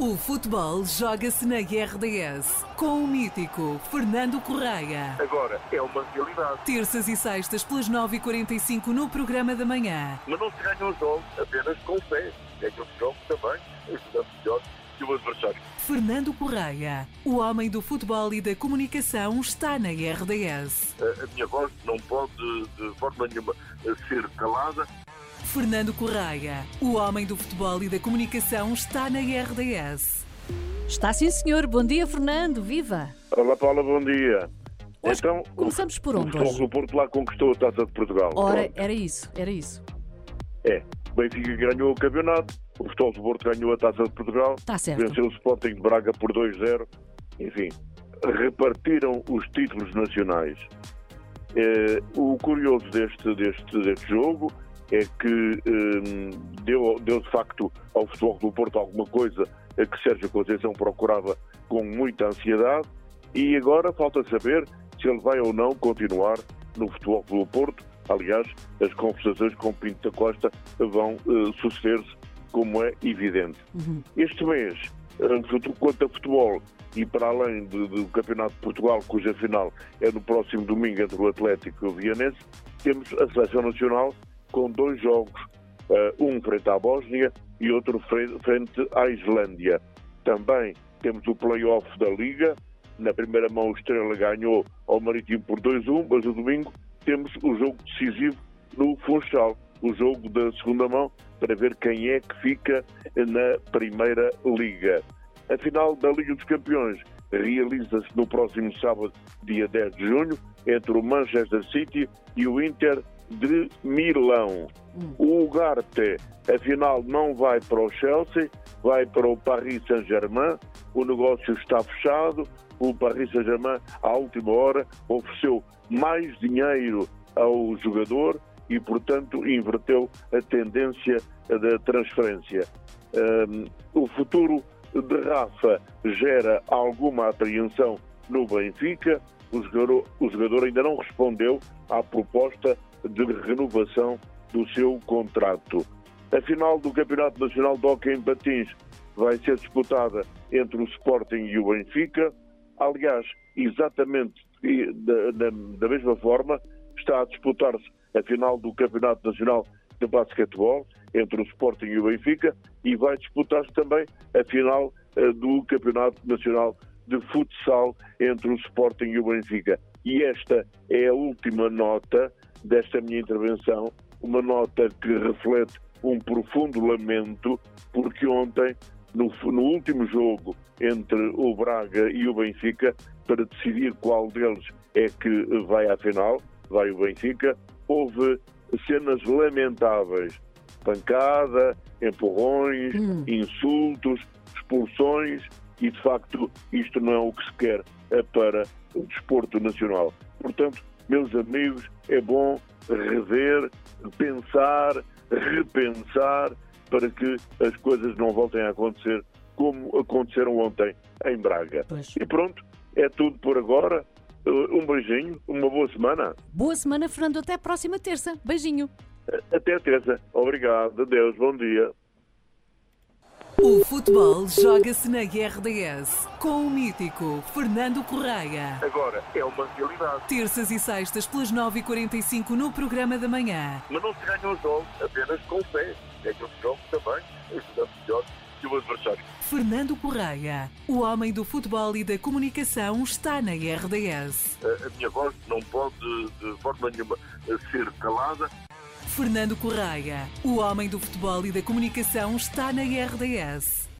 O futebol joga-se na RDS com o mítico Fernando Correia. Agora é uma realidade. Terças e sextas pelas 9h45 no programa da manhã. Mas não se ganham os jogos apenas com fé. Ganham os jogos também, ajudando melhor que o adversário. Fernando Correia, o homem do futebol e da comunicação, está na RDS. A, a minha voz não pode de forma nenhuma ser calada. Fernando Correia, o homem do futebol e da comunicação, está na RDS. Está sim, senhor. Bom dia, Fernando. Viva! Olá, Paula, bom dia. Hoje então, começamos por o onde Futebol hoje? do Porto lá conquistou a Taça de Portugal. Ora, Pronto. era isso, era isso. É. O Benfica ganhou o campeonato, o Futebol do Porto ganhou a Taça de Portugal, Está certo. venceu o Sporting de Braga por 2-0. Enfim, repartiram os títulos nacionais. Eh, o curioso deste, deste, deste jogo é que eh, deu, deu de facto ao Futebol do Porto alguma coisa que Sérgio Conceição procurava com muita ansiedade e agora falta saber se ele vai ou não continuar no Futebol do Porto. Aliás, as conversações com Pinto da Costa vão eh, suceder-se, como é evidente. Uhum. Este mês, fut- quanto a futebol, e para além de- do Campeonato de Portugal, cuja final é no próximo domingo entre o Atlético e o Vianense, temos a Seleção Nacional com dois jogos, eh, um frente à Bósnia e outro fre- frente à Islândia. Também temos o play-off da Liga. Na primeira mão, o Estrela ganhou ao Marítimo por 2-1, mas no domingo temos o jogo decisivo no Funchal, o jogo da segunda mão, para ver quem é que fica na Primeira Liga. A final da Liga dos Campeões realiza-se no próximo sábado, dia 10 de junho, entre o Manchester City e o Inter de Milão. O Ugarte, afinal, não vai para o Chelsea, vai para o Paris Saint-Germain. O negócio está fechado. O Paris Saint-Germain, à última hora, ofereceu mais dinheiro ao jogador e, portanto, inverteu a tendência da transferência. Hum, o futuro de Rafa gera alguma apreensão no Benfica. O jogador, o jogador ainda não respondeu à proposta de renovação do seu contrato. A final do Campeonato Nacional de Hockey em Patins vai ser disputada entre o Sporting e o Benfica. Aliás, exatamente da, da- da mesma forma, está a disputar-se a final do Campeonato Nacional de Basquetebol entre o Sporting e o Benfica e vai disputar-se também a final eh, do Campeonato Nacional de Futsal entre o Sporting e o Benfica. E esta é a última nota desta minha intervenção, uma nota que reflete um profundo lamento, porque ontem, no, no último jogo entre o Braga e o Benfica, para decidir qual deles é que vai à final, vai o Benfica, houve cenas lamentáveis. Pancada, empurrões, Hum. insultos, expulsões e, de facto, isto não é o que se quer eh, para o desporto nacional. Portanto, meus amigos, é bom rever, pensar, repensar para que as coisas não voltem a acontecer como aconteceram ontem em Braga. Pois. E pronto, é tudo por agora. Uh, Um beijinho, uma boa semana. Boa semana, Fernando. Até a próxima terça. Beijinho. Até terça. Obrigado. Adeus. Bom dia. O futebol joga-se na RDS com o mítico Fernando Correia. Agora é uma realidade. Terças e sextas pelas 9h45 no programa da manhã. Mas não se ganham os jogos apenas com fé. Ganham os jogos também, ajudando melhor que o adversário. Fernando Correia, o homem do futebol e da comunicação, está na RDS. A, a minha voz não pode de forma nenhuma ser calada. Fernando Correia, o homem do futebol e da comunicação, está na RDS.